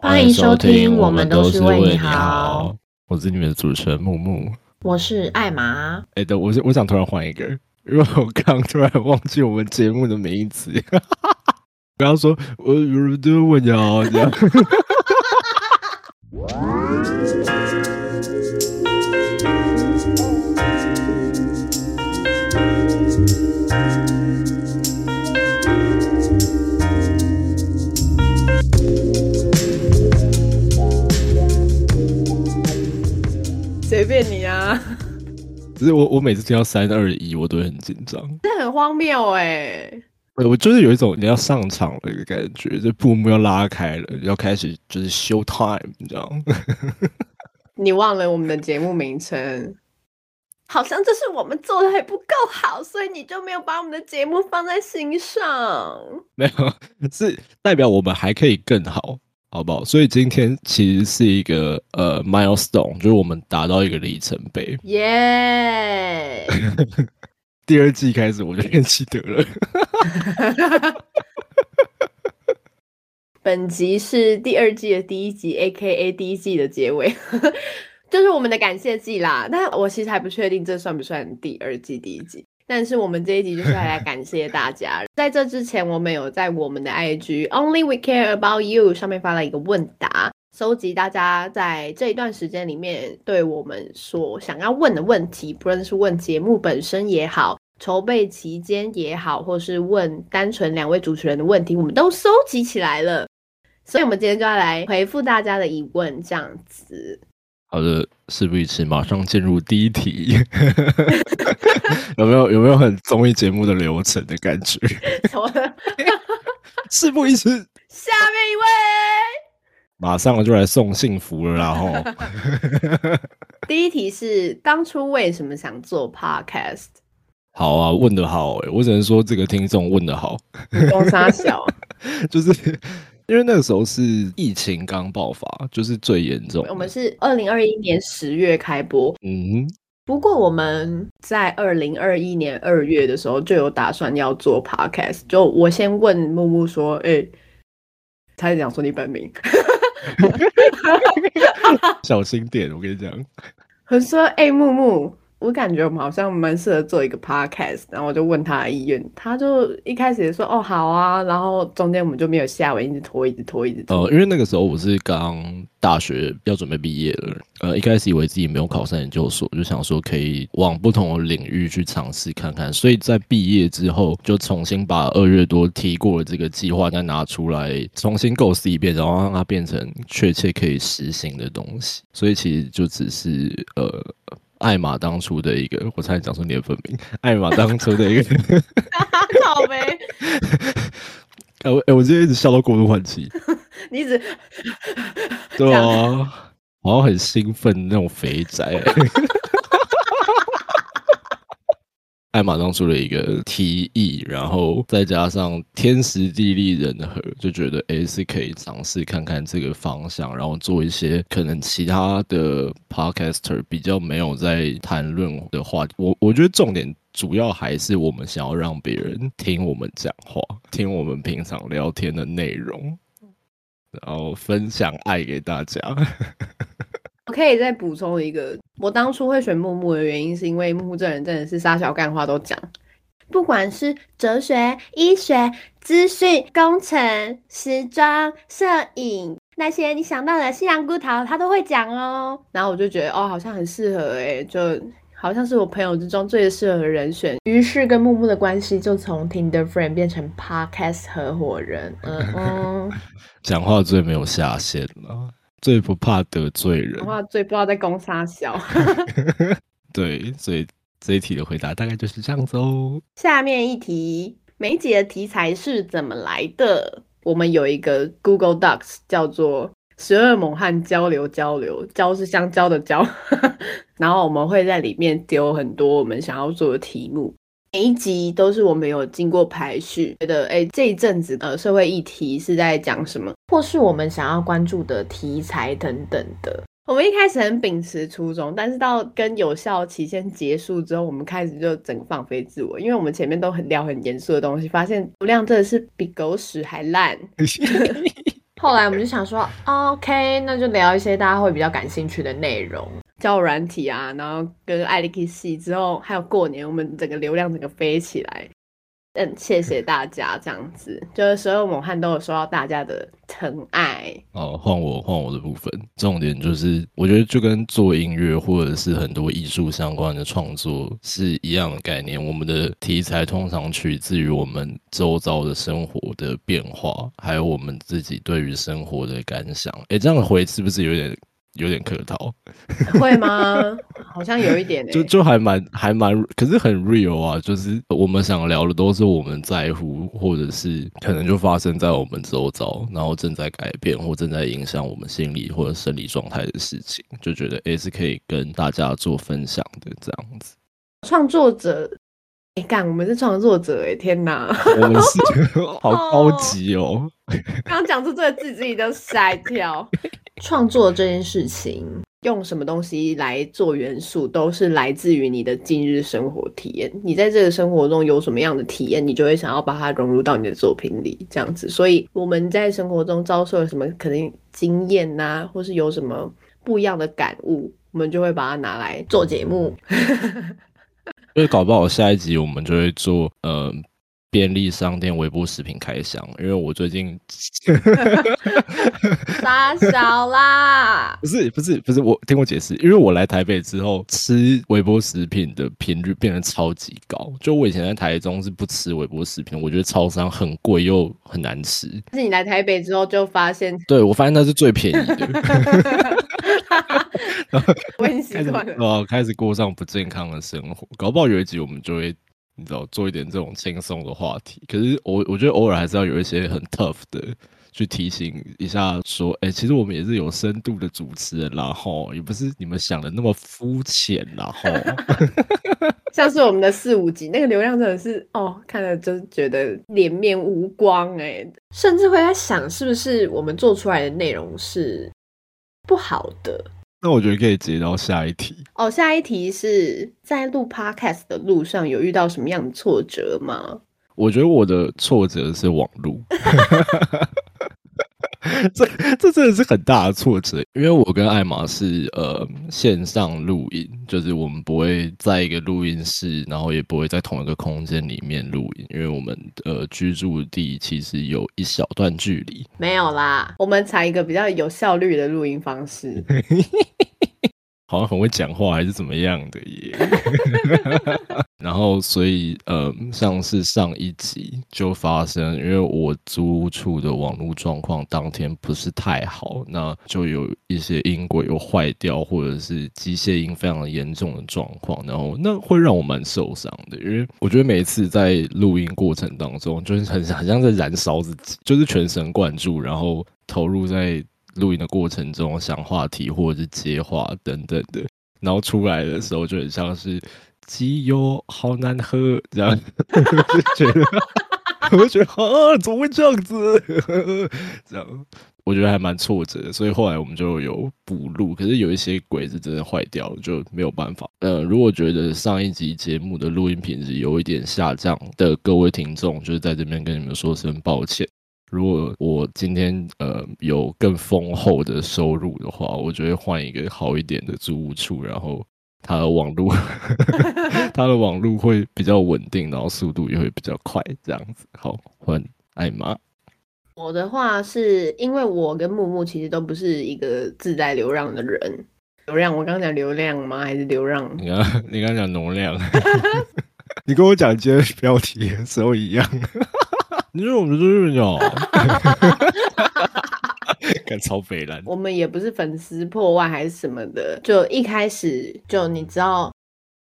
欢迎收听我们都是为你好，我是你们的主持人木木，我是艾玛。哎，等我，我想突然换一个，因为我刚突然忘记我们节目的名字，不要说我有人都为你好只是我，我每次听到三二一，我都会很紧张。这很荒谬哎！我就是有一种你要上场的一个感觉，这布幕要拉开了，要开始就是 show time，你知道吗？你忘了我们的节目名称？好像这是我们做的还不够好，所以你就没有把我们的节目放在心上。没有，是代表我们还可以更好。好不好？所以今天其实是一个呃 milestone，就是我们达到一个里程碑。耶！第二季开始我就变记得了。本集是第二季的第一集，A K A 第一季的结尾，就是我们的感谢季啦。但我其实还不确定这算不算第二季第一集。但是我们这一集就是来感谢大家。在这之前，我们有在我们的 IG Only We Care About You 上面发了一个问答，收集大家在这一段时间里面对我们所想要问的问题，不论是问节目本身也好，筹备期间也好，或是问单纯两位主持人的问题，我们都收集起来了。所以，我们今天就要来回复大家的疑问，这样子。好的，事不宜迟，马上进入第一题。有没有有没有很综艺节目的流程的感觉？事不宜迟，下面一位，马上就来送幸福了，然后。第一题是当初为什么想做 podcast？好啊，问的好哎，我只能说这个听众问的好。光沙小，就是。因为那个时候是疫情刚爆发，就是最严重。我们是二零二一年十月开播，嗯，不过我们在二零二一年二月的时候就有打算要做 podcast。就我先问木木说：“哎，他讲说你本名，小心点，我跟你讲。”很说：“哎，木木。”我感觉我们好像蛮适合做一个 podcast，然后我就问他意愿，他就一开始也说哦好啊，然后中间我们就没有下文，一直拖，一直拖，一直拖。呃，因为那个时候我是刚大学要准备毕业了，呃，一开始以为自己没有考上研究所，就想说可以往不同的领域去尝试看看，所以在毕业之后就重新把二月多提过的这个计划再拿出来重新构思一遍，然后让它变成确切可以实行的东西。所以其实就只是呃。艾玛当初的一个，我差点讲出你的本名。艾玛当初的一个，好呗。哎我哎，我今天一直笑到过度换气。你一直对啊，好像很兴奋那种肥宅。艾玛当初的一个提议，然后再加上天时地利人和，就觉得诶是可以尝试看看这个方向，然后做一些可能其他的 podcaster 比较没有在谈论的话。我我觉得重点主要还是我们想要让别人听我们讲话，听我们平常聊天的内容，然后分享爱给大家。我可以再补充一个，我当初会选木木的原因，是因为木木这人真的是撒小干话都讲，不管是哲学、医学、资讯、工程、时装、摄影那些你想到的西洋古陶，他都会讲哦。然后我就觉得哦，好像很适合哎，就好像是我朋友之中最适合的人选。于是跟木木的关系就从 Tinder friend 变成 podcast 合伙人。嗯 嗯，讲话最没有下限了。最不怕得罪人，话最不知道在攻啥笑。对，所以这一题的回答大概就是这样子哦。下面一题，每集的题材是怎么来的？我们有一个 Google Docs，叫做“十二猛汉交流交流”，交是香蕉的交，然后我们会在里面丢很多我们想要做的题目。每一集都是我们有经过排序，觉得哎这一阵子呃社会议题是在讲什么，或是我们想要关注的题材等等的。我们一开始很秉持初衷，但是到跟有效期限结束之后，我们开始就整个放飞自我，因为我们前面都很聊很严肃的东西，发现流量真的是比狗屎还烂。后来我们就想说，OK，那就聊一些大家会比较感兴趣的内容，教软体啊，然后跟艾利克系之后，还有过年，我们整个流量整个飞起来。嗯，谢谢大家，这样子就是所有猛汉都有收到大家的疼爱。哦，换我换我的部分，重点就是我觉得就跟做音乐或者是很多艺术相关的创作是一样的概念。我们的题材通常取自于我们周遭的生活的变化，还有我们自己对于生活的感想。哎，这样回是不是有点？有点客套，会吗？好像有一点，就就还蛮还蛮，可是很 real 啊。就是我们想聊的都是我们在乎，或者是可能就发生在我们周遭，然后正在改变或正在影响我们心理或者生理状态的事情，就觉得也是可以跟大家做分享的这样子。创作者，哎干，我们是创作者哎，天哪，我们是 好高级哦。刚讲出这个字，自己都吓一跳。创作这件事情，用什么东西来做元素，都是来自于你的今日生活体验。你在这个生活中有什么样的体验，你就会想要把它融入到你的作品里，这样子。所以我们在生活中遭受了什么可能经验呐，或是有什么不一样的感悟，我们就会把它拿来做节目。因为搞不好下一集我们就会做，嗯。便利商店、微波食品开箱，因为我最近 傻小啦，不是不是不是，我听我解释，因为我来台北之后吃微波食品的频率变得超级高。就我以前在台中是不吃微波食品，我觉得超商很贵又很难吃。但是你来台北之后就发现，对我发现它是最便宜的，我很习惯了，哦，开始过上不健康的生活。搞不好有一集我们就会。你知道做一点这种轻松的话题，可是我我觉得偶尔还是要有一些很 tough 的去提醒一下，说，哎，其实我们也是有深度的主持人，然后也不是你们想的那么肤浅，然 后像是我们的四五集那个流量真的是哦，看了就觉得脸面无光哎，甚至会在想是不是我们做出来的内容是不好的。那我觉得可以接到下一题哦。下一题是在录 podcast 的路上有遇到什么样的挫折吗？我觉得我的挫折是网路。这这真的是很大的挫折，因为我跟艾玛是呃线上录音，就是我们不会在一个录音室，然后也不会在同一个空间里面录音，因为我们呃居住地其实有一小段距离。没有啦，我们采一个比较有效率的录音方式。好像很会讲话还是怎么样的耶，然后所以呃，像是上一集就发生，因为我租屋处的网络状况当天不是太好，那就有一些音轨有坏掉，或者是机械音非常严重的状况，然后那会让我蛮受伤的，因为我觉得每一次在录音过程当中，就是很很像在燃烧自己，就是全神贯注，然后投入在。录音的过程中想话题或者是接话等等的，然后出来的时候就很像是机油好难喝这样，就觉得我就觉得啊怎么会这样子？这样我觉得还蛮挫折的，所以后来我们就有补录，可是有一些鬼是真的坏掉了，就没有办法。呃，如果觉得上一集节目的录音品质有一点下降的各位听众，就是在这边跟你们说声抱歉。如果我今天呃有更丰厚的收入的话，我就会换一个好一点的租屋处，然后它的网络，它的网络会比较稳定，然后速度也会比较快，这样子。好，换艾玛。我的话是因为我跟木木其实都不是一个自带流量的人，流量我刚刚讲流量吗？还是流量？你刚你刚讲容量，你跟我讲今天标题的时候一样。你说我们是鸟，敢超肥了。我们也不是粉丝破万还是什么的，就一开始就你知道，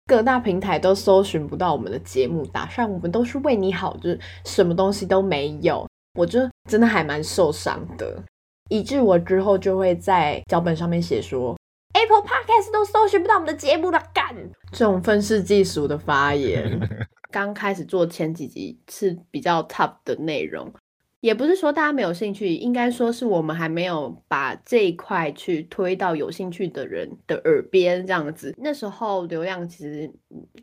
各大平台都搜寻不到我们的节目，打算我们都是为你好，就是什么东西都没有，我就真的还蛮受伤的，以致我之后就会在脚本上面写说，Apple Podcast 都搜寻不到我们的节目了，干这种愤世嫉俗的发言。刚开始做前几集是比较 top 的内容，也不是说大家没有兴趣，应该说是我们还没有把这一块去推到有兴趣的人的耳边，这样子。那时候流量其实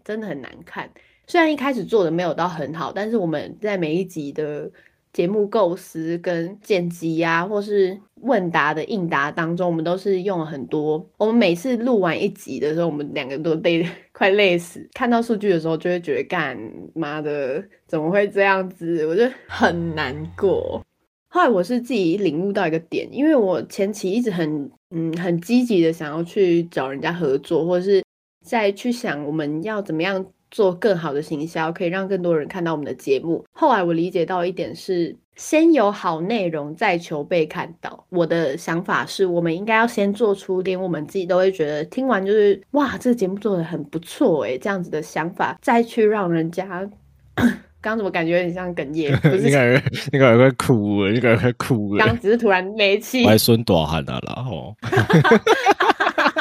真的很难看，虽然一开始做的没有到很好，但是我们在每一集的节目构思跟剪辑呀，或是问答的应答当中，我们都是用了很多。我们每次录完一集的时候，我们两个都累 快累死。看到数据的时候，就会觉得干妈的怎么会这样子？我就很难过。后来我是自己领悟到一个点，因为我前期一直很嗯很积极的想要去找人家合作，或者是再去想我们要怎么样。做更好的行销，可以让更多人看到我们的节目。后来我理解到一点是，先有好内容，再求被看到。我的想法是，我们应该要先做出连我们自己都会觉得听完就是哇，这个节目做的很不错诶，这样子的想法，再去让人家。刚怎么感觉有点像哽咽？你感觉你感觉快哭了，你感觉快哭了。刚只是突然没气。我还孙短汉啊啦吼。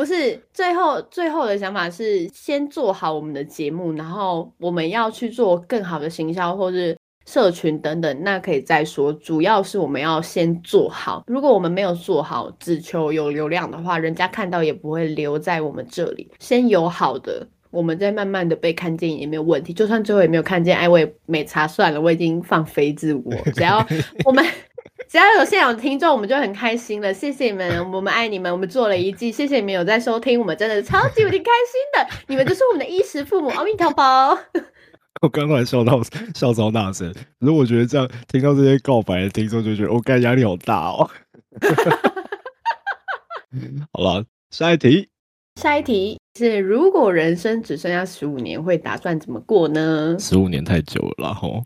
不是，最后最后的想法是先做好我们的节目，然后我们要去做更好的行销或是社群等等，那可以再说。主要是我们要先做好。如果我们没有做好，只求有流量的话，人家看到也不会留在我们这里。先有好的，我们再慢慢的被看见也没有问题。就算最后也没有看见，哎，我也没查，算了，我已经放飞自我。只要我们。只要有现场听众，我们就很开心了。谢谢你们，我们爱你们。我们做了一季，谢谢你们有在收听，我们真的超级无敌开心的。你们就是我们的衣食父母，阿弥陀佛。我刚刚还笑到笑超大声，可是我觉得这样听到这些告白的听众就觉得，我感压力好大哦。好了，下一题。下一题是：如果人生只剩下十五年，会打算怎么过呢？十五年太久了，吼。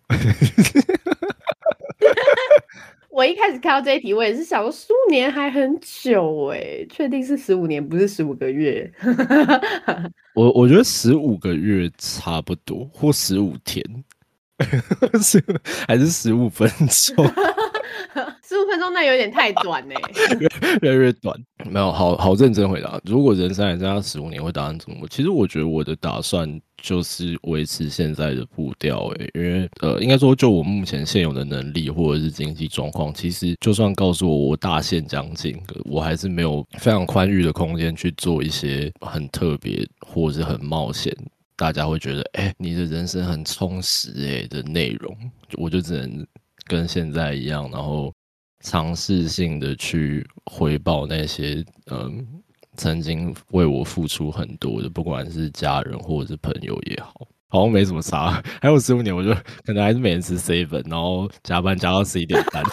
我一开始看到这一题，我也是想说，十五年还很久哎，确定是十五年，不是十五个月。我我觉得十五个月差不多，或十五天，是还是十五分钟？十五分钟那有点太短呢，越来越短。没有，好好认真回答。如果人生还剩下十五年，会打算怎么？其实我觉得我的打算就是维持现在的步调。诶，因为呃，应该说就我目前现有的能力或者是经济状况，其实就算告诉我我大限将近，我还是没有非常宽裕的空间去做一些很特别或者是很冒险，大家会觉得哎，你的人生很充实诶的内容，我就只能。跟现在一样，然后尝试性的去回报那些嗯曾经为我付出很多的，不管是家人或者是朋友也好，好像没什么差。还有十五年，我就可能还是每天吃 seven，然后加班加到十一点半。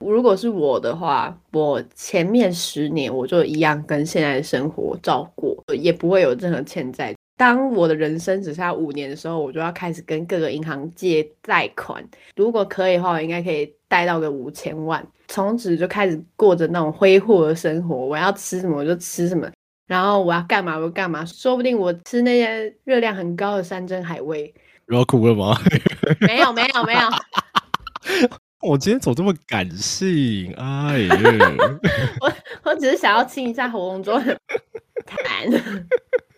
如果是我的话，我前面十年我就一样跟现在的生活照过，也不会有任何欠债。当我的人生只剩下五年的时候，我就要开始跟各个银行借贷款。如果可以的话，我应该可以贷到个五千万，从此就开始过着那种挥霍的生活。我要吃什么我就吃什么，然后我要干嘛我就干嘛。说不定我吃那些热量很高的山珍海味。要哭了吗？没有没有没有。我今天怎么这么感性？哎呀，我我只是想要清一下喉咙中的痰。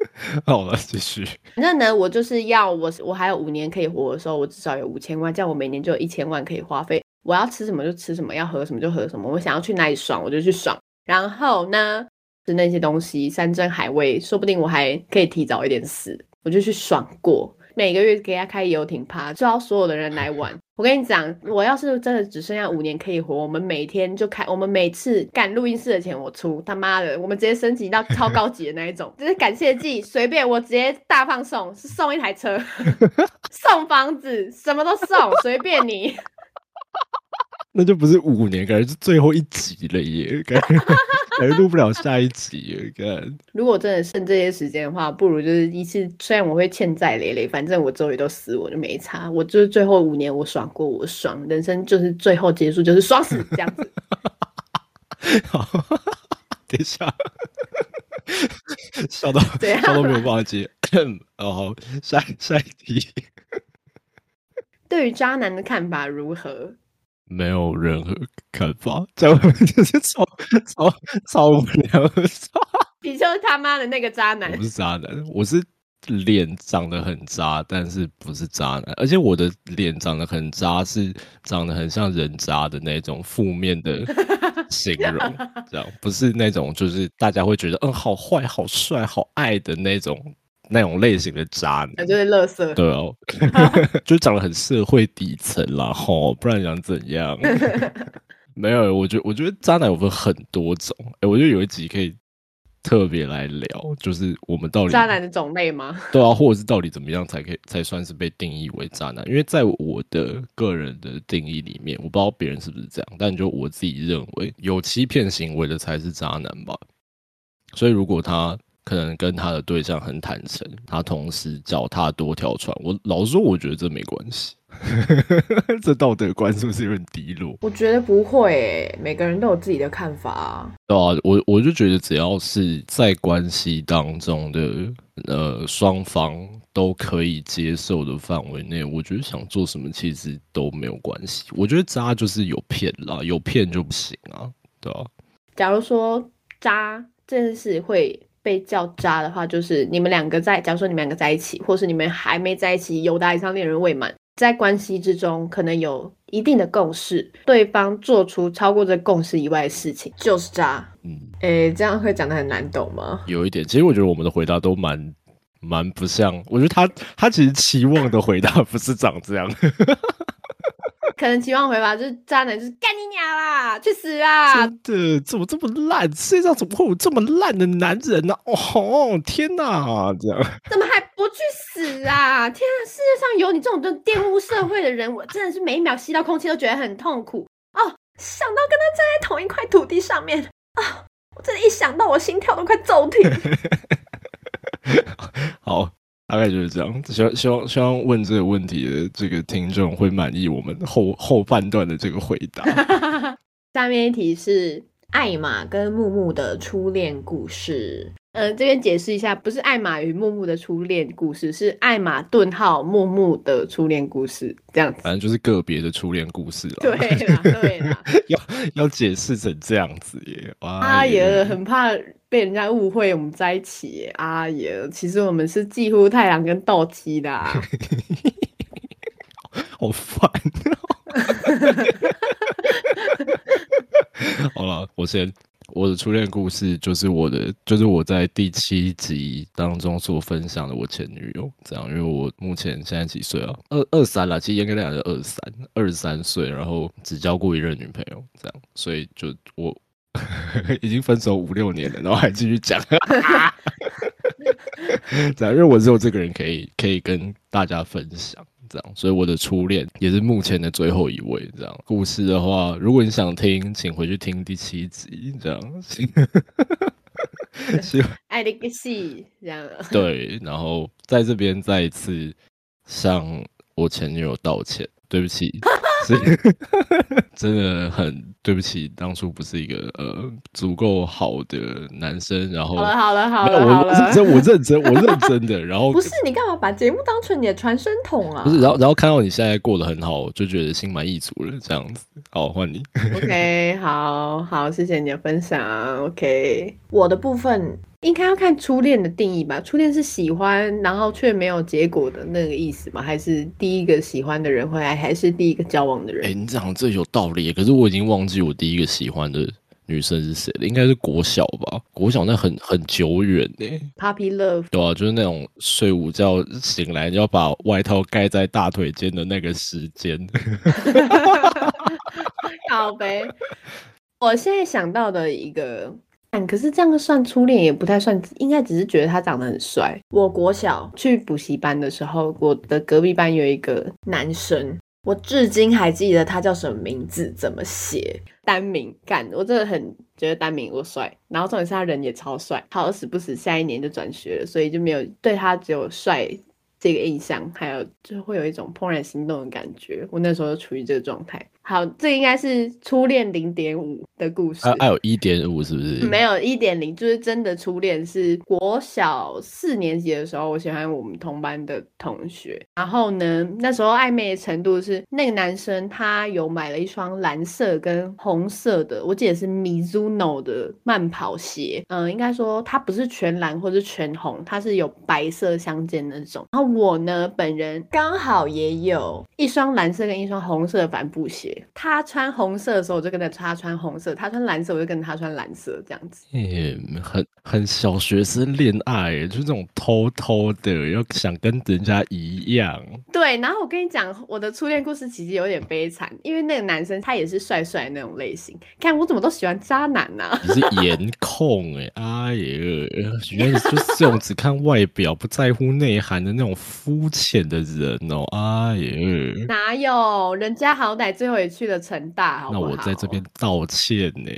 好了，继续。反正呢，我就是要我我还有五年可以活的时候，我至少有五千万，这样我每年就有一千万可以花费。我要吃什么就吃什么，要喝什么就喝什么。我想要去哪里爽，我就去爽。然后呢，吃那些东西，山珍海味，说不定我还可以提早一点死，我就去爽过。每个月给他开游艇趴，招所有的人来玩。我跟你讲，我要是真的只剩下五年可以活，我们每天就开，我们每次干录音室的钱我出，他妈的，我们直接升级到超高级的那一种，就是感谢季，随便我直接大放送，是送一台车，送房子，什么都送，随便你。那就不是五年，感觉是最后一集了耶，感觉 感觉录不了下一集。看，如果真的剩这些时间的话，不如就是一次。虽然我会欠债累累，反正我周围都死，我就没差。我就是最后五年，我爽过，我爽，人生就是最后结束，就是爽死这样子。好，等一下，笑到笑到没有办法接。哦，好，下下一题。对于渣男的看法如何？没有任何看法，在外面就是超超超无聊。你就是他妈的那个渣男。我不是渣男，我是脸长得很渣，但是不是渣男。而且我的脸长得很渣，是长得很像人渣的那种负面的 形容，这样不是那种就是大家会觉得嗯好坏、好帅、好爱的那种那种类型的渣男，就是乐色。对哦，就长得很社会底层啦，吼，不然想怎样？没有，我觉得我觉得渣男有分很多种，哎，我觉得有一集可以特别来聊，就是我们到底渣男的种类吗？对啊，或者是到底怎么样才可以才算是被定义为渣男？因为在我的个人的定义里面，我不知道别人是不是这样，但就我自己认为，有欺骗行为的才是渣男吧。所以如果他。可能跟他的对象很坦诚，他同时脚踏多条船。我老实说，我觉得这没关系。这道德观是不是有点低落？我觉得不会，每个人都有自己的看法啊。对啊，我我就觉得只要是在关系当中的呃双方都可以接受的范围内，我觉得想做什么其实都没有关系。我觉得渣就是有骗啦，有骗就不行啊，对啊。假如说渣这件事会。被叫渣的话，就是你们两个在，假如说你们两个在一起，或是你们还没在一起，有达以上恋人未满，在关系之中可能有一定的共识，对方做出超过这共识以外的事情，就是渣。嗯，诶，这样会讲的很难懂吗？有一点，其实我觉得我们的回答都蛮蛮不像，我觉得他他其实期望的回答不是长这样。可能期望回吧就是渣男，就是干你娘啦，去死啊！真的，怎么这么烂？世界上怎么会有这么烂的男人呢？哦吼，天哪，这样怎么还不去死啊？天啊，世界上有你这种玷污社会的人，我真的是每一秒吸到空气都觉得很痛苦哦。想到跟他站在同一块土地上面啊，我真的，一想到我心跳都快骤停。好。大概就是这样，希望希望希望问这个问题的这个听众会满意我们后后半段的这个回答。下面一题是艾玛跟木木的初恋故事。嗯，这边解释一下，不是艾玛与木木的初恋故事，是艾玛顿号木木的初恋故事，这样子。反正就是个别的初恋故事了。对啦，对啦，要要解释成这样子耶。阿爷很怕被人家误会我们在一起。啊也，其实我们是几乎太阳跟斗鸡的。好烦。好了，我先。我的初恋故事就是我的，就是我在第七集当中所分享的我前女友，这样，因为我目前现在几岁啊？二二三了，其实严格来讲是二三，二三岁，然后只交过一任女朋友，这样，所以就我 已经分手五六年了，然后还继续讲，这样，因为我只有这个人可以可以跟大家分享。这样，所以我的初恋也是目前的最后一位。这样故事的话，如果你想听，请回去听第七集。这样，爱的个戏，这样。对，然后在这边再一次向我前女友道歉，对不起。真的很对不起，当初不是一个呃足够好的男生。然后好了好了好了，我认真我认真我认真的。然后 不是你干嘛把节目当成你的传声筒啊？不是，然后然后看到你现在过得很好，就觉得心满意足了。这样子，好换你。OK，好好谢谢你的分享。OK，我的部分。应该要看初恋的定义吧？初恋是喜欢，然后却没有结果的那个意思吗？还是第一个喜欢的人会来，还是第一个交往的人？哎，你讲这有道理。可是我已经忘记我第一个喜欢的女生是谁了，应该是国小吧？国小那很很久远呢。Puppy love，对啊，就是那种睡午觉醒来就要把外套盖在大腿间的那个时间。好呗，我现在想到的一个。可是这样算初恋也不太算，应该只是觉得他长得很帅。我国小去补习班的时候，我的隔壁班有一个男生，我至今还记得他叫什么名字，怎么写单名。干，我真的很觉得单名我帅。然后重点是他人也超帅，好死不死下一年就转学了，所以就没有对他只有帅这个印象，还有就会有一种怦然心动的感觉。我那时候就处于这个状态。好，这应该是初恋零点五的故事。还有一点五是不是？没有一点零，就是真的初恋是国小四年级的时候，我喜欢我们同班的同学。然后呢，那时候暧昧的程度是那个男生他有买了一双蓝色跟红色的，我记得是 Mizuno 的慢跑鞋。嗯，应该说它不是全蓝或者全红，它是有白色相间那种。然后我呢，本人刚好也有一双蓝色跟一双红色的帆布鞋。他穿红色的时候，我就跟着他穿红色；他穿蓝色，我就跟着他穿蓝色，这样子。嗯，很很小学生恋爱，就是那种偷偷的要想跟人家一样。对，然后我跟你讲，我的初恋故事其实有点悲惨，因为那个男生他也是帅帅那种类型。看我怎么都喜欢渣男呐！你是颜控哎，哎呀，原来就是这种只看外表不在乎内涵的那种肤浅的人哦，哎呀，哪有？人家好歹最后也去了成大，好那我在这边 道歉呢。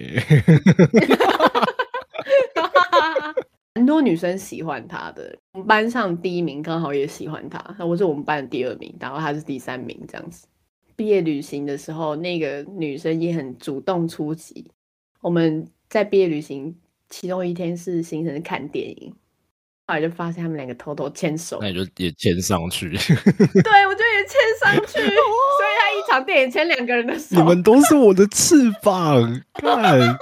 很多女生喜欢他的，我们班上第一名刚好也喜欢他，那我是我们班的第二名，然后他是第三名这样子。毕业旅行的时候，那个女生也很主动出击。我们在毕业旅行其中一天是行程看电影，后来就发现他们两个偷偷牵手，那你就也牵上去。对，我就也牵上去，场电影前两个人的手。你们都是我的翅膀，看。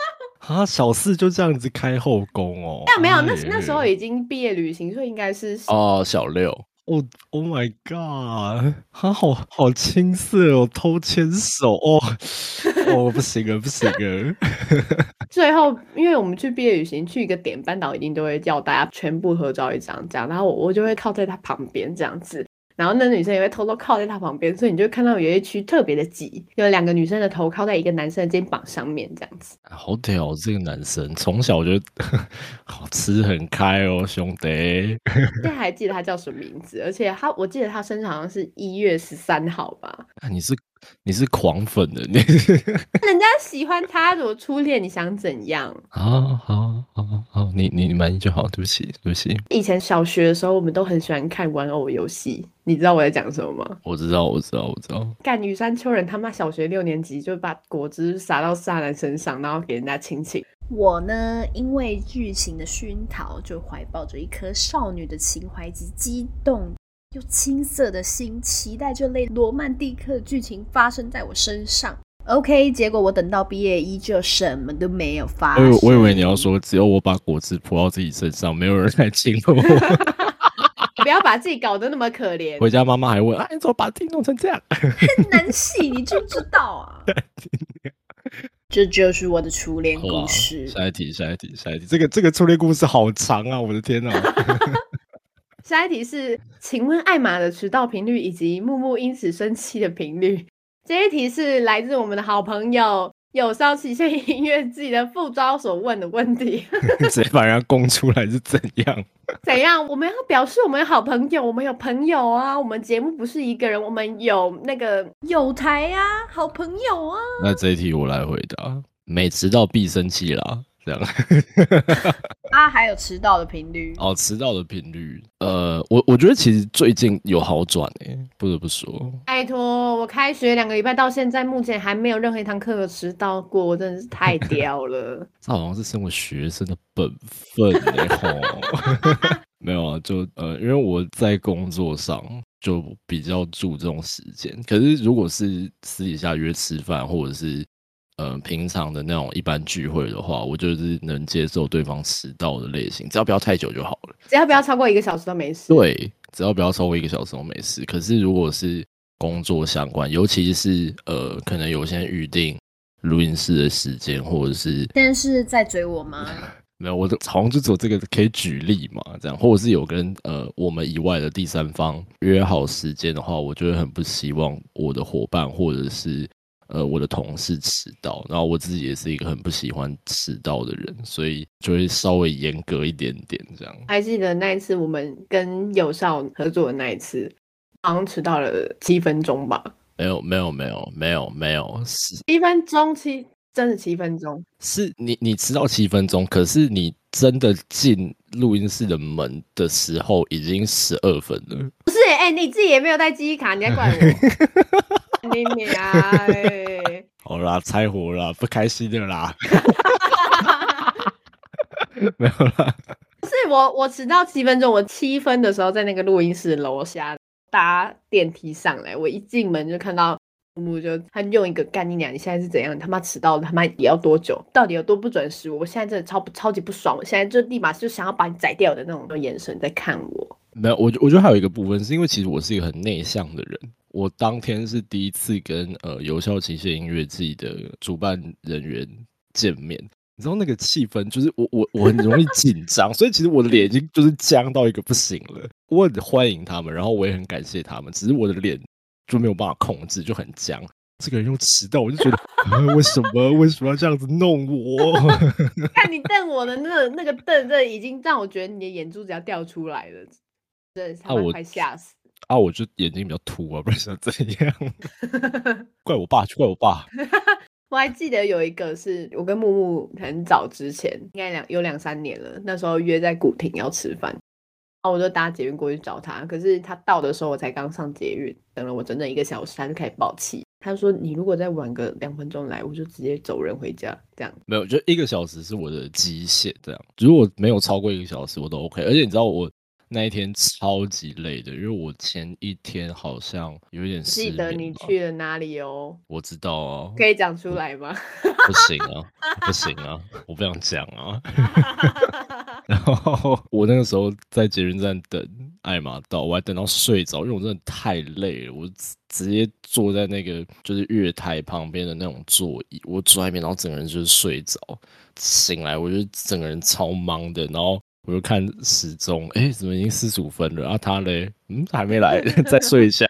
啊，小四就这样子开后宫哦？没有，没有，那那时候已经毕业旅行，所以应该是哦，小六。哦，Oh my God，他好好青涩哦，偷牵手哦，哦，不行了，不行了。最后，因为我们去毕业旅行，去一个点，班导一定都会叫大家全部合照一张，这样，然后我我就会靠在他旁边这样子。然后那女生也会偷偷靠在他旁边，所以你就看到有一区特别的挤，有两个女生的头靠在一个男生的肩膀上面，这样子。好屌，这个男生从小就 好吃很开哦，兄弟。现在还记得他叫什么名字，而且他，我记得他生日好像是一月十三号吧。啊你是？你是狂粉的，你人家喜欢他，我初恋，你想怎样？好好好好，你你满意就好。对不起，对不起。以前小学的时候，我们都很喜欢看玩偶游戏，你知道我在讲什么吗？我知道，我知道，我知道。干羽山丘人他妈小学六年级就把果汁洒到萨男身上，然后给人家亲亲。我呢，因为剧情的熏陶，就怀抱着一颗少女的情怀及激动。又青涩的心，期待这类罗曼蒂克的剧情发生在我身上。OK，结果我等到毕业，依旧什么都没有发生。我以为你要说，只有我把果汁泼到自己身上，没有人来亲我。不要把自己搞得那么可怜。回家妈妈还问：“啊，你怎么把自己弄成这样？”很难洗，你知不知道啊？这就是我的初恋故事。下一题，下一题，下一题。这个这个初恋故事好长啊！我的天哪！下一题是，请问艾玛的迟到频率以及木木因此生气的频率。这一题是来自我们的好朋友有烧期限音乐季的副招所问的问题。直接把人家供出来是怎样？怎样？我们要表示我们有好朋友，我们有朋友啊。我们节目不是一个人，我们有那个有台啊，好朋友啊。那这一题我来回答，每迟到必生气啦。这样，啊，还有迟到的频率哦，迟到的频率，呃，我我觉得其实最近有好转诶，不得不说。拜托，我开学两个礼拜到现在，目前还没有任何一堂课有迟到过，我真的是太屌了。这好像是身为学生的本分嘞吼。没有啊，就呃，因为我在工作上就比较注重时间，可是如果是私底下约吃饭或者是。呃，平常的那种一般聚会的话，我就是能接受对方迟到的类型，只要不要太久就好了。只要不要超过一个小时都没事。对，只要不要超过一个小时都没事。可是如果是工作相关，尤其是呃，可能有些预定录音室的时间，或者是现在是在追我吗？没有，我好像就只有这个可以举例嘛，这样，或者是有跟呃我们以外的第三方约好时间的话，我就会很不希望我的伙伴或者是。呃，我的同事迟到，然后我自己也是一个很不喜欢迟到的人，所以就会稍微严格一点点这样。还记得那一次我们跟有少合作的那一次，好像迟到了七分钟吧？没有，没有，没有，没有，没有，是七分钟，七真的七分钟？是你你迟到七分钟，可是你真的进录音室的门的时候已经十二分了。不是，哎，你自己也没有带记忆卡，你还怪我？你你啊！好啦，拆火啦，不开心的啦。没有啦。是我我迟到七分钟，我七分的时候在那个录音室楼下搭电梯上来，我一进门就看到木木就他用一个干你娘，你现在是怎样？你他妈迟到了，他妈也要多久？到底有多不准时？我现在真的超超级不爽，我现在就立马就想要把你宰掉的那种眼神在看我。没有，我我觉得还有一个部分是因为其实我是一个很内向的人。我当天是第一次跟呃有效期限音乐季的主办人员见面，你知道那个气氛，就是我我我很容易紧张，所以其实我的脸已经就是僵到一个不行了。我很欢迎他们，然后我也很感谢他们，只是我的脸就没有办法控制，就很僵。这个人又迟到，我就觉得为什么为什么要这样子弄我？看你瞪我的那那个瞪，这已经让我觉得你的眼珠子要掉出来了，真的是快吓死。啊，我就眼睛比较凸啊，不然想怎样？怪我爸，怪我爸。我还记得有一个是我跟木木很早之前，应该两有两三年了，那时候约在古亭要吃饭，啊我就搭捷运过去找他，可是他到的时候我才刚上捷运，等了我整整一个小时，他就开始爆气，他说你如果再晚个两分钟来，我就直接走人回家，这样没有，就一个小时是我的极限，这样如果没有超过一个小时我都 OK，而且你知道我。那一天超级累的，因为我前一天好像有点记得你去了哪里哦？我知道啊，可以讲出来吗？不行啊，不行啊，我不想讲啊。然后我那个时候在捷运站等艾玛到，我还等到睡着，因为我真的太累了，我直接坐在那个就是月台旁边的那种座椅，我坐在那边，然后整个人就是睡着，醒来我就整个人超忙的，然后。我就看时钟，哎，怎么已经四十五分了？啊，他嘞，嗯，还没来，再睡一下，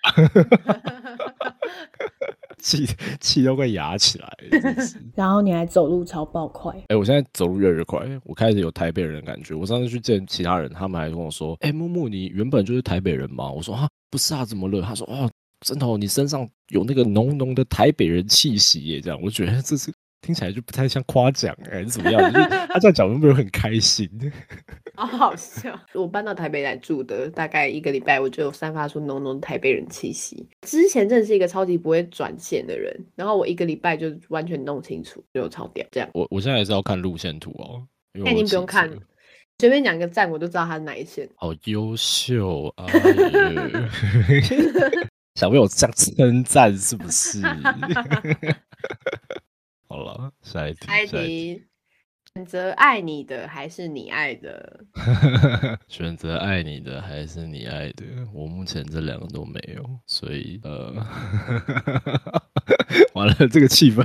气气都快压起来。然后你还走路超爆快，哎，我现在走路越来越快，我开始有台北人的感觉。我上次去见其他人，他们还跟我说，哎，木木，你原本就是台北人吗？我说啊，不是啊，怎么了？他说，哦，真的，你身上有那个浓浓的台北人气息耶，这样，我觉得这是。听起来就不太像夸奖哎，是怎么样？就是 他这样讲，有没有很开心？好好笑！我搬到台北来住的，大概一个礼拜，我就散发出浓浓的台北人气息。之前真的是一个超级不会转线的人，然后我一个礼拜就完全弄清楚，就超屌。这样，我我现在也是要看路线图哦。那您不用看，随便讲个站，我就知道他是哪一线。好优秀啊！小朋友这样称赞是不是？好了，下一题。下一题，选择爱你的还是你爱的？选择爱你的还是你爱的？我目前这两个都没有，所以呃，完了，这个气氛，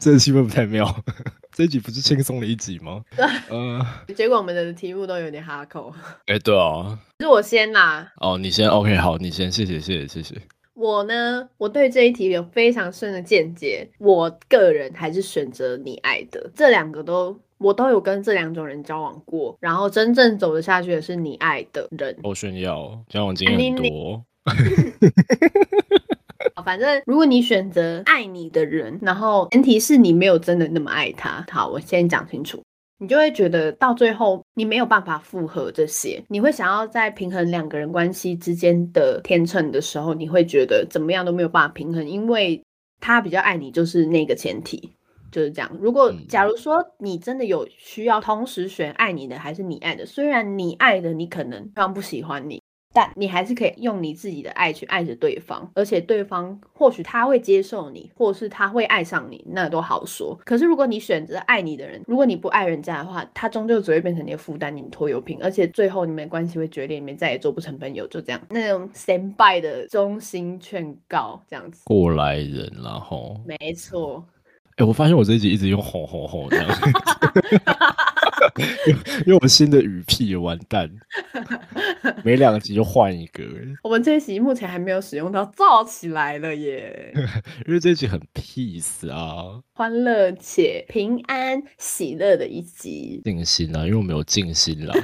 这个气氛不太妙。这一集不是轻松的一集吗？对，呃，结果我们的题目都有点哈口。哎，对啊，是我先啦。哦，你先，OK，好，你先，谢谢，谢谢，谢谢。我呢，我对这一题有非常深的见解。我个人还是选择你爱的，这两个都我都有跟这两种人交往过，然后真正走得下去的是你爱的人。我炫耀交往经验很多。反正如果你选择爱你的人，然后前提是你没有真的那么爱他。好，我先讲清楚。你就会觉得到最后你没有办法复合这些，你会想要在平衡两个人关系之间的天秤的时候，你会觉得怎么样都没有办法平衡，因为他比较爱你，就是那个前提，就是这样。如果假如说你真的有需要同时选爱你的还是你爱的，虽然你爱的你可能非常不喜欢你。但你还是可以用你自己的爱去爱着对方，而且对方或许他会接受你，或是他会爱上你，那都好说。可是如果你选择爱你的人，如果你不爱人家的话，他终究只会变成你的负担，你的拖油瓶，而且最后你们关系会决裂，你们再也做不成朋友，就这样。那种 stand by 的衷心劝告，这样子。过来人，然后没错。哎，我发现我这一集一直用吼吼吼这样。因为我们新的语屁完蛋，每两集就换一个。我们这一集目前还没有使用到造起来了耶，因为这一集很 peace 啊，欢乐且平安喜乐的一集。静心啊，因为我没有静心了。不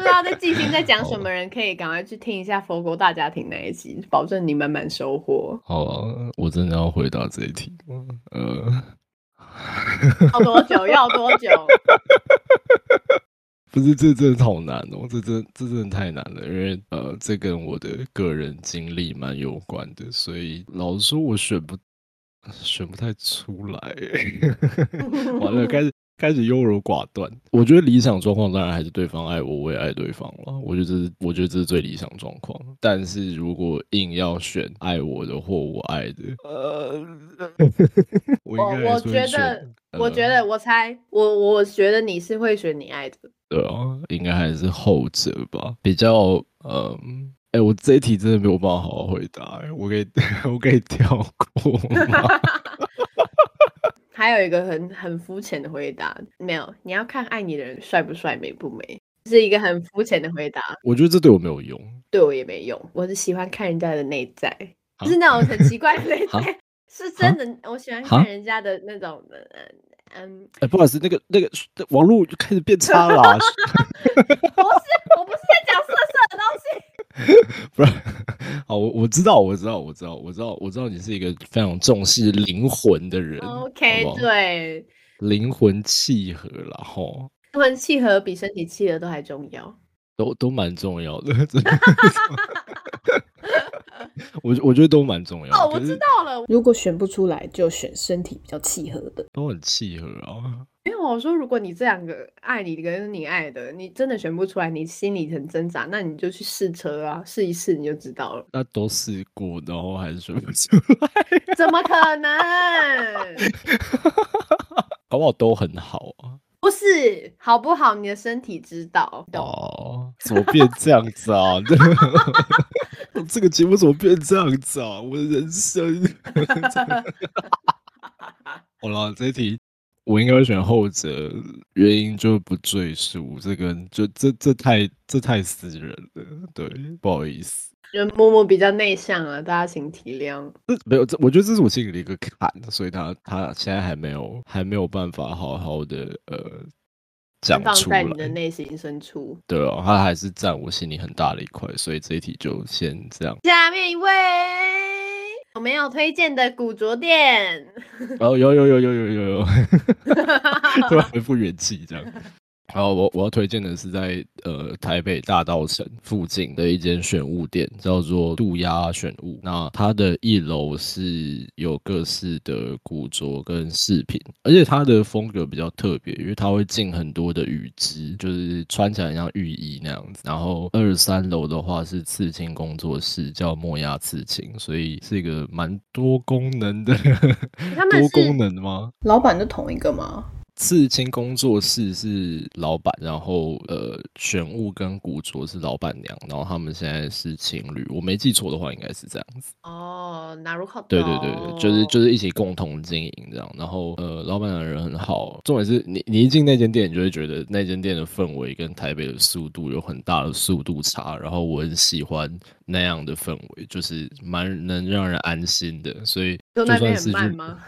知道在静心在讲什么，人可以赶快去听一下佛国大家庭那一集，保证你满满收获。好啊，我真的要回答这一题呃。要多久？要多久？不是，这真的好难哦！这真这真的太难了，因为呃，这跟我的个人经历蛮有关的，所以老实说，我选不选不太出来。完了，开始。开始优柔寡断，我觉得理想状况当然还是对方爱我，我也爱对方了。我觉得这是，我觉得这是最理想状况。但是如果硬要选爱我的或我爱的，呃，我我觉得，我觉得，我猜，我我觉得你是会选你爱的。对啊，应该还是后者吧，比较，嗯，哎，我这一题真的没有办法好好回答，我可以，我可以跳过吗？还有一个很很肤浅的回答，没有，你要看爱你的人帅不帅、美不美，是一个很肤浅的回答。我觉得这对我没有用。对我也没用，我是喜欢看人家的内在，是那种很奇怪的 内啊在，是真的。我喜欢看人家的那种，嗯嗯，哎、不好意思，那个那个网络就开始变差了啊、不是，我不是在讲色色的东西。不是，好，我我知道，我知道，我知道，我知道，我知道你是一个非常重视灵魂的人 OK，好不好对，灵魂契合啦，吼，他们契合比身体契合都还重要。都都蛮重要的，我我觉得都蛮重要的，哦，我知道了。如果选不出来，就选身体比较契合的。都很契合啊。因为我说，如果你这两个爱你跟你爱的，你真的选不出来，你心里很挣扎，那你就去试车啊，试一试你就知道了。那都试过，然后还是选不出来，怎么可能？搞不好都很好啊。不是好不好？你的身体知道，懂？哦，怎么变这样子啊？这个节目怎么变这样子啊？我的人生。好了，这一题我应该会选后者，原因就不赘述。这个就这这太这太私人了，对，不好意思。就默默比较内向啊，大家请体谅。这没有，这我觉得这是我心里的一个坎，所以他他现在还没有还没有办法好好的呃讲放出来。在你的内心深处。对哦，他还是占我心里很大的一块，所以这一题就先这样。下面一位有没有推荐的古着店？哦，有有有有有有有，突然恢复元气这样。好，我我要推荐的是在呃台北大道城附近的一间选物店，叫做渡鸦选物。那它的一楼是有各式的古着跟饰品，而且它的风格比较特别，因为它会进很多的羽织，就是穿起来像浴衣那样子。然后二三楼的话是刺青工作室，叫墨亚刺青，所以是一个蛮多功能的。他们 是多功能吗？老板是同一个吗？刺青工作室是老板，然后呃，玄物跟古着是老板娘，然后他们现在是情侣，我没记错的话应该是这样子。哦，哪如好？对对对对，就是就是一起共同经营这样，然后呃，老板娘人很好，重点是你你一进那间店，你就会觉得那间店的氛围跟台北的速度有很大的速度差，然后我很喜欢那样的氛围，就是蛮能让人安心的，所以那边算是去很慢吗？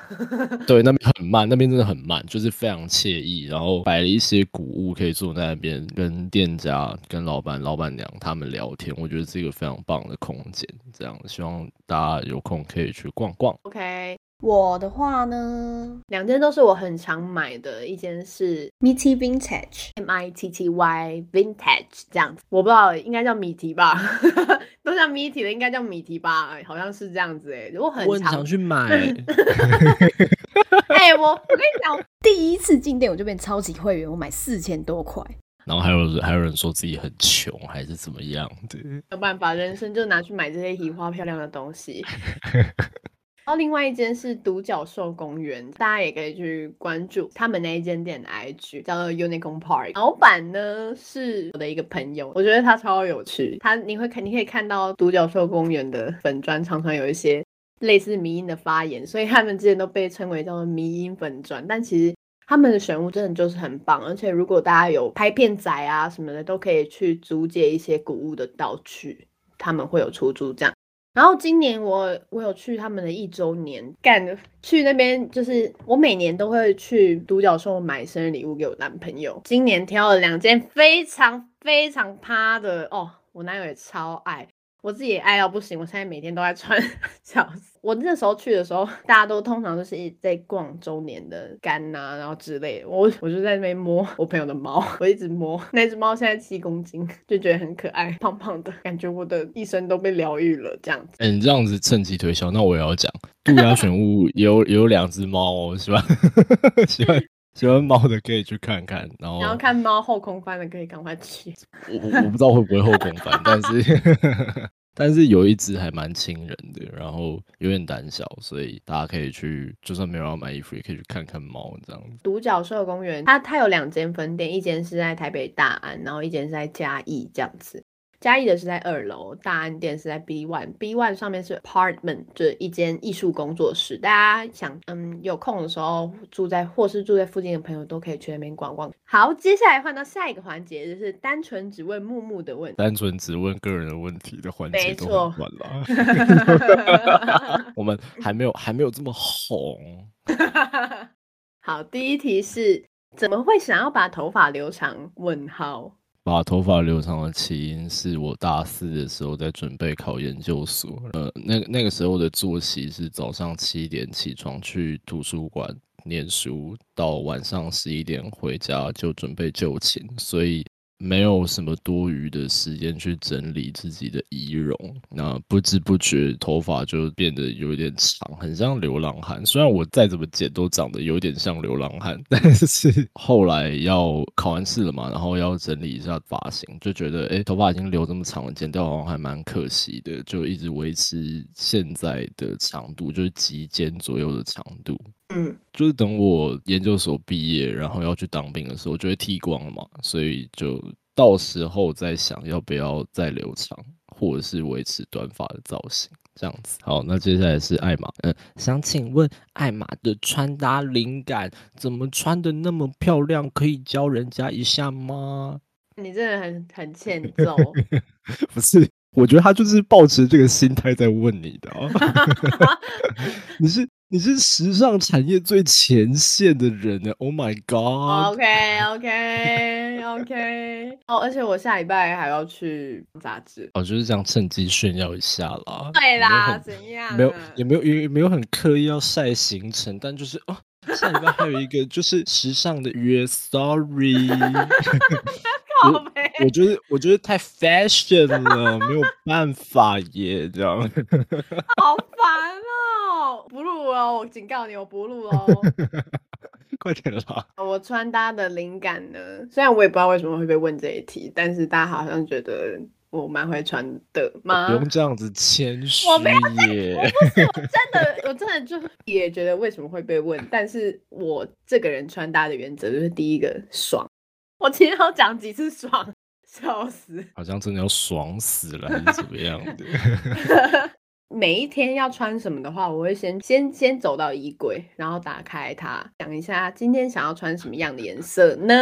对，那边很慢，那边真的很慢，就是非常惬意，然后摆了一些古物，可以坐在那边跟店家、跟老板、老板娘他们聊天，我觉得是一个非常棒的空间。这样，希望大家有空可以去逛逛。OK，我的话呢，两间都是我很常买的，一间是 Mitty Vintage，M I T T Y Vintage 这样子，我不知道应该叫米提吧，都叫 Mitty 的，应该叫米提吧，好像是这样子哎、我很常我很常去买，哎、我我跟你讲，第一次进店我就变超级会员，我买四千多块，然后还有人还有人说自己很穷还是怎么样的，没有办法，人生就拿去买这些移花漂亮的东西。然后另外一间是独角兽公园，大家也可以去关注他们那一间店的 IG，叫做 Unicorn Park。老板呢是我的一个朋友，我觉得他超有趣。他你会肯定可以看到独角兽公园的粉砖常常有一些类似迷音的发言，所以他们之前都被称为叫做迷音粉砖。但其实他们的选物真的就是很棒，而且如果大家有拍片仔啊什么的，都可以去租借一些古物的道具，他们会有出租这样。然后今年我我有去他们的一周年，干去那边就是我每年都会去独角兽买生日礼物给我男朋友。今年挑了两件非常非常趴的哦，我男友也超爱，我自己也爱到不行，我现在每天都在穿，笑死！我那时候去的时候，大家都通常都是在逛周年的杆呐、然后之类的。我我就在那边摸我朋友的猫，我一直摸那只猫，现在七公斤，就觉得很可爱，胖胖的，感觉我的一生都被疗愈了，这样子。哎、你这样子趁机推销，那我也要讲，杜鸦 选物也有也有两只猫哦，喜欢喜欢喜欢猫的可以去看看，然后然后看猫后空翻的，可以赶快去。我我我不知道会不会后空翻，但是但是有一只还蛮亲人的，然后有点胆小，所以大家可以去，就算没有要买衣服，也可以去看看猫这样子。独角兽公园，它它有两间分店，一间是在台北大安，然后一间是在嘉义这样子。嘉义的是在二楼，大安店是在 B one，B one 上面是 apartment，就是一间艺术工作室。大家想，嗯，有空的时候住在或是住在附近的朋友都可以去那边逛逛。好，接下来换到下一个环节，就是单纯只问木木的问题，单纯只问个人的问题的环节没都错很晚了。我们还没有还没有这么红。好，第一题是怎么会想要把头发留长？问号。把头发留长的起因是我大四的时候在准备考研究所，呃，那那个时候的作息是早上七点起床去图书馆念书，到晚上十一点回家就准备就寝，所以没有什么多余的时间去整理自己的仪容。那不知不觉头发就变得有点长，很像流浪汉。虽然我再怎么剪都长得有点像流浪汉，但是后来要考完试了嘛，然后要整理一下发型，就觉得诶头发已经留这么长了，剪掉好像还蛮可惜的，就一直维持现在的长度，就是及肩左右的长度。嗯，就是等我研究所毕业，然后要去当兵的时候，就会剃光了嘛，所以就到时候再想要不要再留长，或者是维持短发的造型，这样子。好，那接下来是艾玛，嗯，想请问艾玛的穿搭灵感怎么穿的那么漂亮？可以教人家一下吗？你真的很很欠揍。不是，我觉得他就是抱持这个心态在问你的、啊。你是你是时尚产业最前线的人呢，Oh my god！OK OK OK，哦，而且我下礼拜还要去杂志。哦，就是这样趁机炫耀一下啦。对啦，怎样啊？没有也没有也没有很刻意要晒行程，但就是哦，下礼拜还有一个就是时尚的约，Sorry，我我觉得我觉得太 fashion 了，没有办法耶，这样。好烦哦！不录哦，我警告你，我不录哦。快点啦！我穿搭的灵感呢？虽然我也不知道为什么会被问这一题，但是大家好像觉得我蛮会穿的吗？不用这样子谦虚我没耶。真的，我真的就也觉得为什么会被问，但是我这个人穿搭的原则就是第一个爽。我今天要讲几次爽，笑死！好像真的要爽死了，还是怎么样的？每一天要穿什么的话，我会先先先走到衣柜，然后打开它，想一下今天想要穿什么样的颜色呢？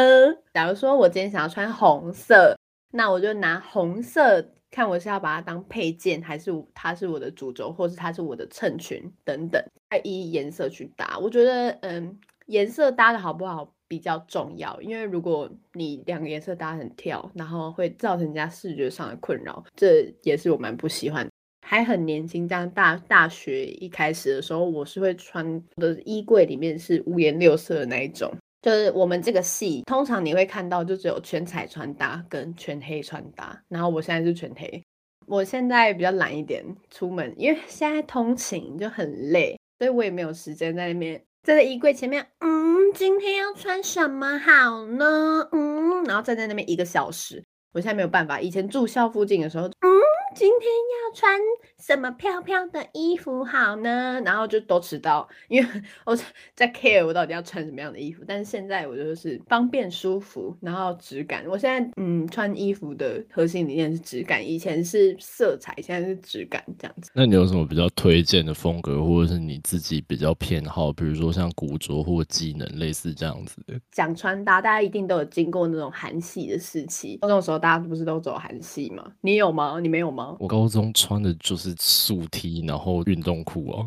假如说我今天想要穿红色，那我就拿红色，看我是要把它当配件，还是它是我的主轴，或是它是我的衬裙等等，再依颜色去搭。我觉得，嗯，颜色搭的好不好比较重要，因为如果你两个颜色搭很跳，然后会造成人家视觉上的困扰，这也是我蛮不喜欢。还很年轻，这样大大学一开始的时候，我是会穿的衣柜里面是五颜六色的那一种。就是我们这个系，通常你会看到就只有全彩穿搭跟全黑穿搭，然后我现在是全黑。我现在比较懒一点，出门因为现在通勤就很累，所以我也没有时间在那边站在衣柜前面，嗯，今天要穿什么好呢？嗯，然后站在那边一个小时，我现在没有办法。以前住校附近的时候，嗯，今天要穿什么漂漂的衣服好呢？然后就都迟到，因为我在 care 我到底要穿什么样的衣服。但是现在我就是方便舒服，然后质感。我现在嗯，穿衣服的核心理念是质感，以前是色彩，现在是质感这样子。那你有什么比较推荐的风格，或者是你自己比较偏好，比如说像古着或技能类似这样子的？讲穿搭，大家一定都有经过那种韩系的时期。高中的时候，大家不是都走韩系吗？你有吗？你没有吗？我高中穿的就是素 T，然后运动裤啊。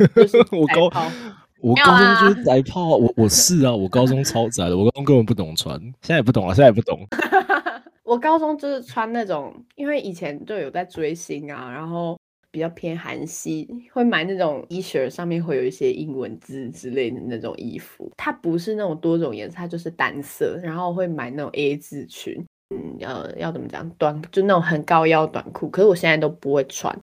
我高我高中就是宅炮啊，我我是啊，我高中超宅的，我高中根本不懂穿，现在也不懂啊，现在也不懂。我高中就是穿那种，因为以前就有在追星啊，然后比较偏韩系，会买那种 T 恤上面会有一些英文字之类的那种衣服。它不是那种多种颜色，它就是单色，然后会买那种 A 字裙，嗯，要要怎么讲，短就那种很高腰短裤。可是我现在都不会穿。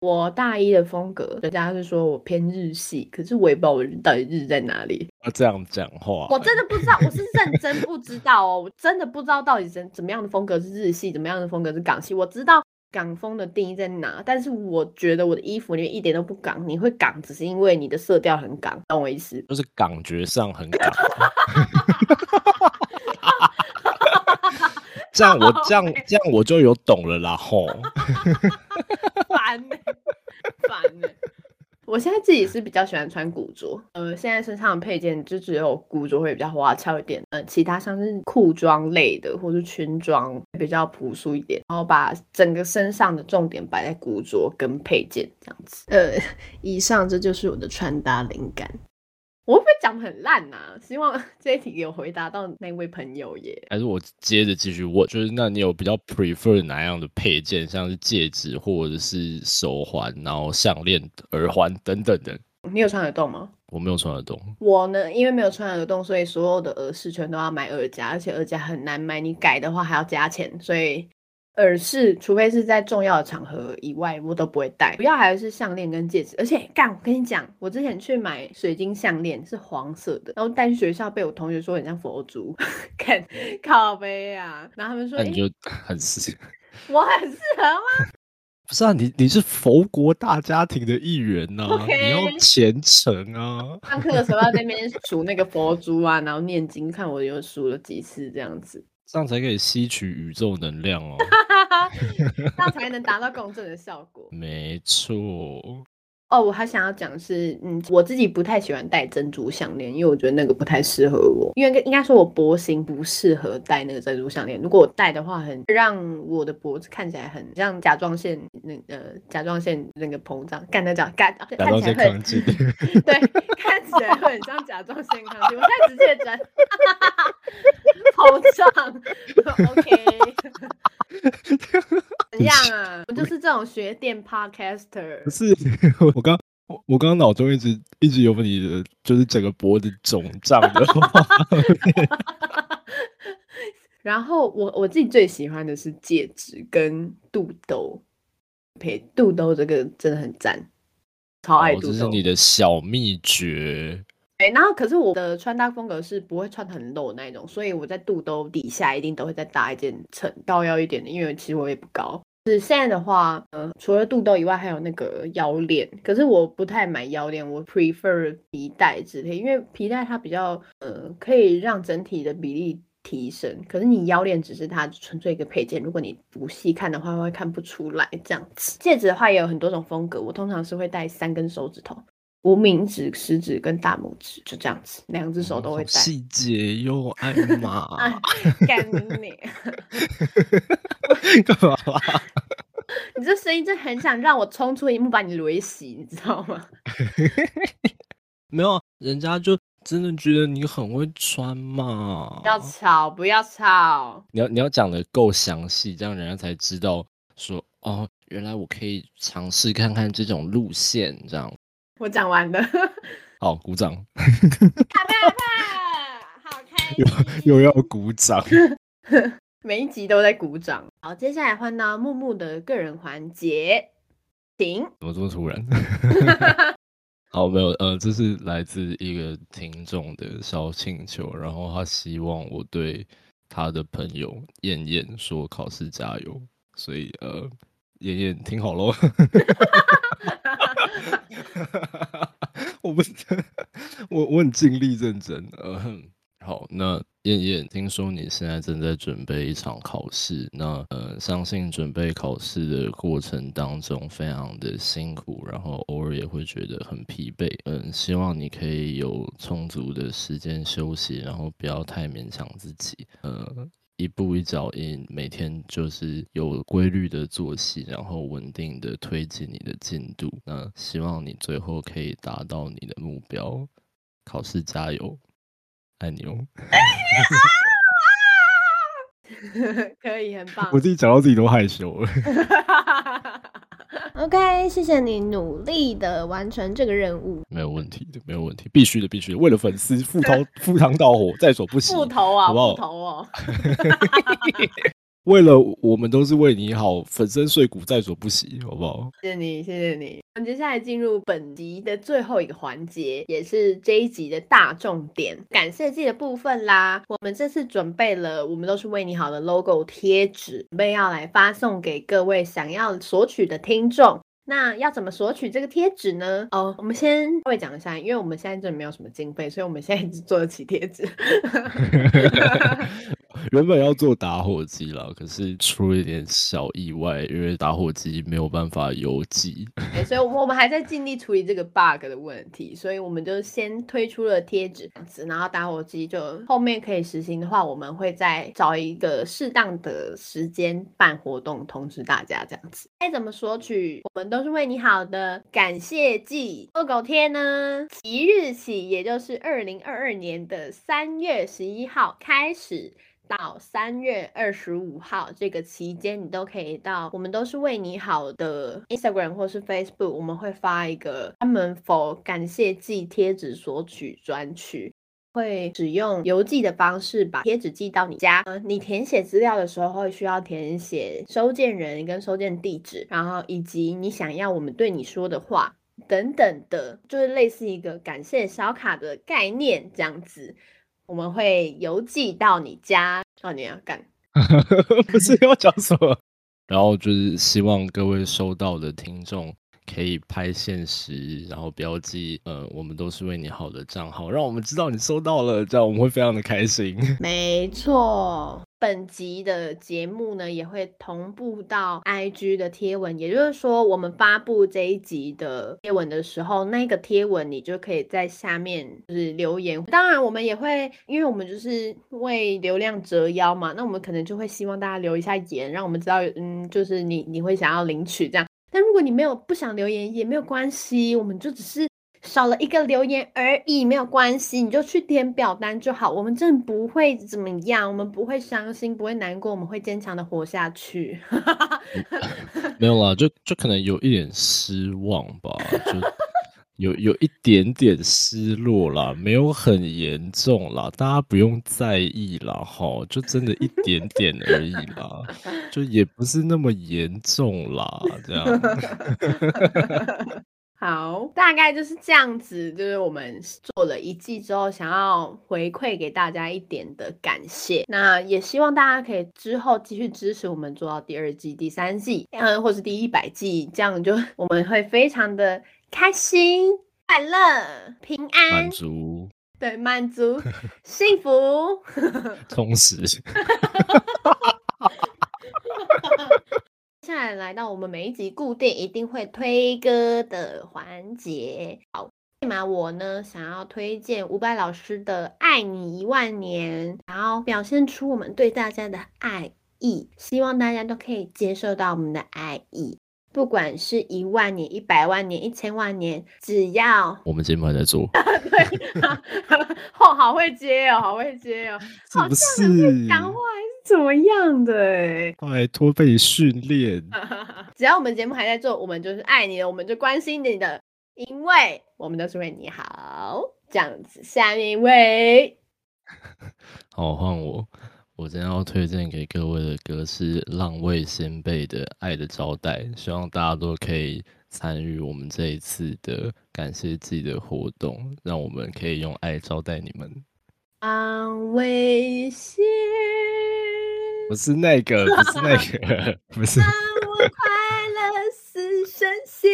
我大一的风格，人家是说我偏日系，可是我也不知道我到底日在哪里。要这样讲话，我真的不知道，我是认真不知道哦，我真的不知道到底怎怎么样的风格是日系，怎么样的风格是港系。我知道港风的定义在哪，但是我觉得我的衣服里面一点都不港。你会港，只是因为你的色调很港，懂我意思？就是感觉上很港，这样我这样 这样我就有懂了啦吼。烦呢、烦呢、我现在自己是比较喜欢穿古着，呃，现在身上的配件就只有古着会比较花俏一点，呃，其他像是裤装类的或是裙装比较朴素一点，然后把整个身上的重点摆在古着跟配件这样子。呃，以上这就是我的穿搭灵感。我会不会讲的很烂呐、希望 这一题有回答到那位朋友耶。还是我接着继续问，就是那你有比较 prefer 哪样的配件，像是戒指或者是手环，然后项链、耳环等等的？你有穿耳洞吗？我没有穿耳洞，我呢，因为没有穿耳洞，所以所有的耳饰全都要买耳夹，而且耳夹很难买，你改的话还要加钱，所以耳饰除非是在重要的场合以外，我都不会戴。主要还是项链跟戒指，而且干，我跟你讲，我之前去买水晶项链是黄色的，然后带去学校被我同学说很像佛珠，看靠背啊，然后他们说，那你就 很适合。我很适合吗？不是啊，你你是佛国大家庭的一员呐、你要虔诚啊。上课的时候要在那边数那个佛珠啊，然后念经，看我有数了几次这样子。这样才可以吸取宇宙能量哦。这样才能达到共振的效果。没错，哦，我还想要讲的是，嗯，我自己不太喜欢戴珍珠项链，因为我觉得那个不太适合我，因为应该说我脖型不适合戴那个珍珠项链。如果我戴的话很，让我的脖子看起来很像甲状腺那呃甲状腺那个膨胀，干那讲干甲状看起来会腺亢进。对，看起来会很像甲状腺亢进。我现在直接针，膨胀，OK，怎样啊？我就是这种学电 podcaster 不。是，我刚我我刚刚脑中一直一直有你的，就是整个脖子肿胀的话，然后我我自己最喜欢的是戒指跟肚兜，配肚兜这个真的很赞，超爱哦，肚兜。这是你的小秘诀。对，然后可是我的穿搭风格是不会穿很露的那一种，所以我在肚兜底下一定都会再搭一件衬高腰一点的，因为其实我也不高。是现在的话，呃，除了肚兜以外，还有那个腰链。可是我不太买腰链，我 prefer 皮带之类，因为皮带它比较呃可以让整体的比例提升。可是你腰链只是它纯粹一个配件，如果你不细看的话，会看不出来这样子。戒指的话也有很多种风格，我通常是会戴三根手指头。无名指、食指跟大拇指，就这样子，两只手都会戴。细节哟，艾玛，啊，干你！干嘛啦？你这声音真很想让我冲出荧幕把你雷死，你知道吗？没有啊，人家就真的觉得你很会穿嘛。不要吵，不要吵。你要你要讲的够详细，这样人家才知道说哦，原来我可以尝试看看这种路线，这样。我讲完了，好，鼓掌，啪啪啪，好开心。又要鼓掌。每一集都在鼓掌。好，接下来换到木木的个人环节，请。怎么这么突然？好，没有，呃，这是来自一个听众的小请求，然后他希望我对他的朋友燕燕说考试加油，所以呃，燕燕听好喽。我不，我我很尽力认真。呃，好，那燕燕，听说你现在正在准备一场考试，那呃，相信准备考试的过程当中非常的辛苦，然后偶尔也会觉得很疲惫。嗯，希望你可以有充足的时间休息，然后不要太勉强自己。呃。一步一脚印，每天就是有规律的作息，然后稳定的推进你的进度。那希望你最后可以达到你的目标。考试加油，爱你哦！可以，很棒。我自己讲到自己都害羞了。OK，谢谢你努力的完成这个任务。没有问题的，没有问题，必须的，必须的。为了粉丝，赴汤 赴汤蹈火，在所不惜。赴头啊，好不好副头哦。为了我们都是为你好，粉身碎骨在所不惜，好不好？谢谢你，谢谢你。我们接下来进入本集的最后一个环节，也是这一集的大重点——感谢季的部分啦。我们这次准备了“我们都是为你好”的 logo 贴纸，准备要来发送给各位想要索取的听众。那要怎么索取这个贴纸呢？哦，我们先稍微讲一下，因为我们现在真的没有什么经费，所以我们现在只做得起贴纸。原本要做打火机了，可是出了一点小意外，因为打火机没有办法邮寄。对，所以我们还在尽力处理这个 bug 的问题，所以我们就先推出了贴纸，然后打火机就后面可以实行的话，我们会再找一个适当的时间办活动，通知大家这样子。该怎么索取？我们都都是为你好的感谢季恶狗贴呢？即日起，也就是二零二二年的三月十一号开始。到三月二十五号这个期间，你都可以到我们都是为你好的 Instagram 或是 Facebook，我们会发一个专门否感谢季贴纸索取专区，会使用邮寄的方式把贴纸寄到你家。呃，你填写资料的时候会需要填写收件人跟收件地址，然后以及你想要我们对你说的话等等的，就是类似一个感谢小卡的概念这样子。我们会邮寄到你家，少年要干，不是要讲什么？然后就是希望各位收到的听众可以拍现实，然后标记，呃，我们都是为你好的账号，让我们知道你收到了，这样我们会非常的开心。没错。本集的节目呢，也会同步到 IG 的贴文，也就是说，我们发布这一集的贴文的时候，那个贴文你就可以在下面就是留言。当然，我们也会，因为我们就是为流量折腰嘛，那我们可能就会希望大家留一下言，让我们知道，嗯，就是你你会想要领取这样。如果你没有不想留言也没有关系，我们就只是。少了一个留言而已，没有关系，你就去填表单就好。我们真的不会怎么样，我们不会伤心，不会难过，我们会坚强的活下去。没有啦，就就可能有一点失望吧，就有有一点点失落啦，没有很严重啦，大家不用在意啦，哈，就真的一点点而已啦，就也不是那么严重啦，这样。好，大概就是这样子，就是我们做了一季之后，想要回馈给大家一点的感谢。那也希望大家可以之后继续支持我们，做到第二季、第三季，嗯，或是第一百季，这样就 我们会非常的开心、快乐、平安、满足，对，满足、幸福、充实。接下来来到我们每一集固定一定会推歌的环节。好，那我呢想要推荐伍佰老师的《爱你一万年》，然后表现出我们对大家的爱意，希望大家都可以接受到我们的爱意，不管是一万年、一百万年、一千万年，只要我们节目还在做。对，哦，好会接哦，好会接哦，是不是？讲话是。怎么样的哎？拜托被训练。只要我们节目还在做，我们就是爱你的，我们就关心你的，因为我们都是为你好。这样子，下面一位。好，换我。我今天要推荐给各位的歌是浪味仙贝的《爱的招待》，希望大家都可以参与我们这一次的感谢祭的活动，让我们可以用爱招待你们。安慰先。不是那个，不是那个，不是。让我快乐似神仙。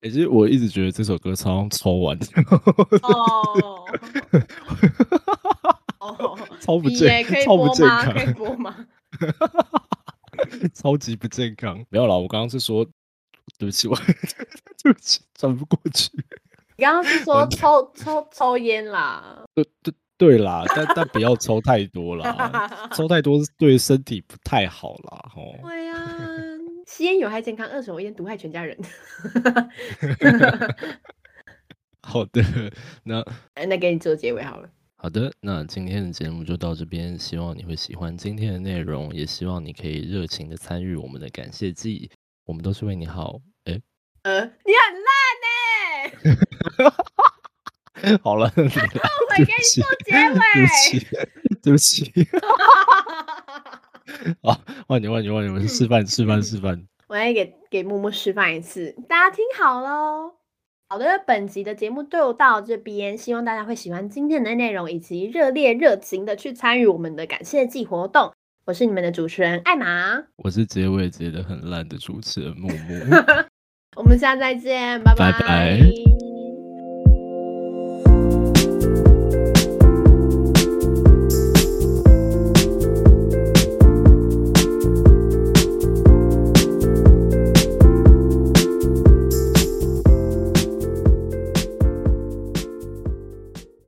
其实我一直觉得这首歌超抽完。哦。哦。超不健，超不健康。可以播吗？超级不健康。没有啦，我刚刚是说，对不起，我 对不起，转不过去。你刚刚是说抽抽抽烟啦？对对。对啦，但但不要抽太多啦，抽太多对身体不太好啦。哦。对呀，吸烟有害健康，二手烟毒害全家人。好的，那那给你做结尾好了。好的，那今天的节目就到这边，希望你会喜欢今天的内容，也希望你可以热情的参与我们的感谢季，我们都是为你好。哎，呃，你很烂呢。好了，后悔给你做结尾。对不起，对不起。好，万年万年万年，我是示范示范示范。我来给给默默示范一次，大家听好喽。好的，本集的节目就到这边，希望大家会喜欢今天的内容，以及热烈热情的去参与我们的感谢季活动。我是你们的主持人艾玛，我是结尾结的很烂的主持人木木。我们下次再见，拜拜。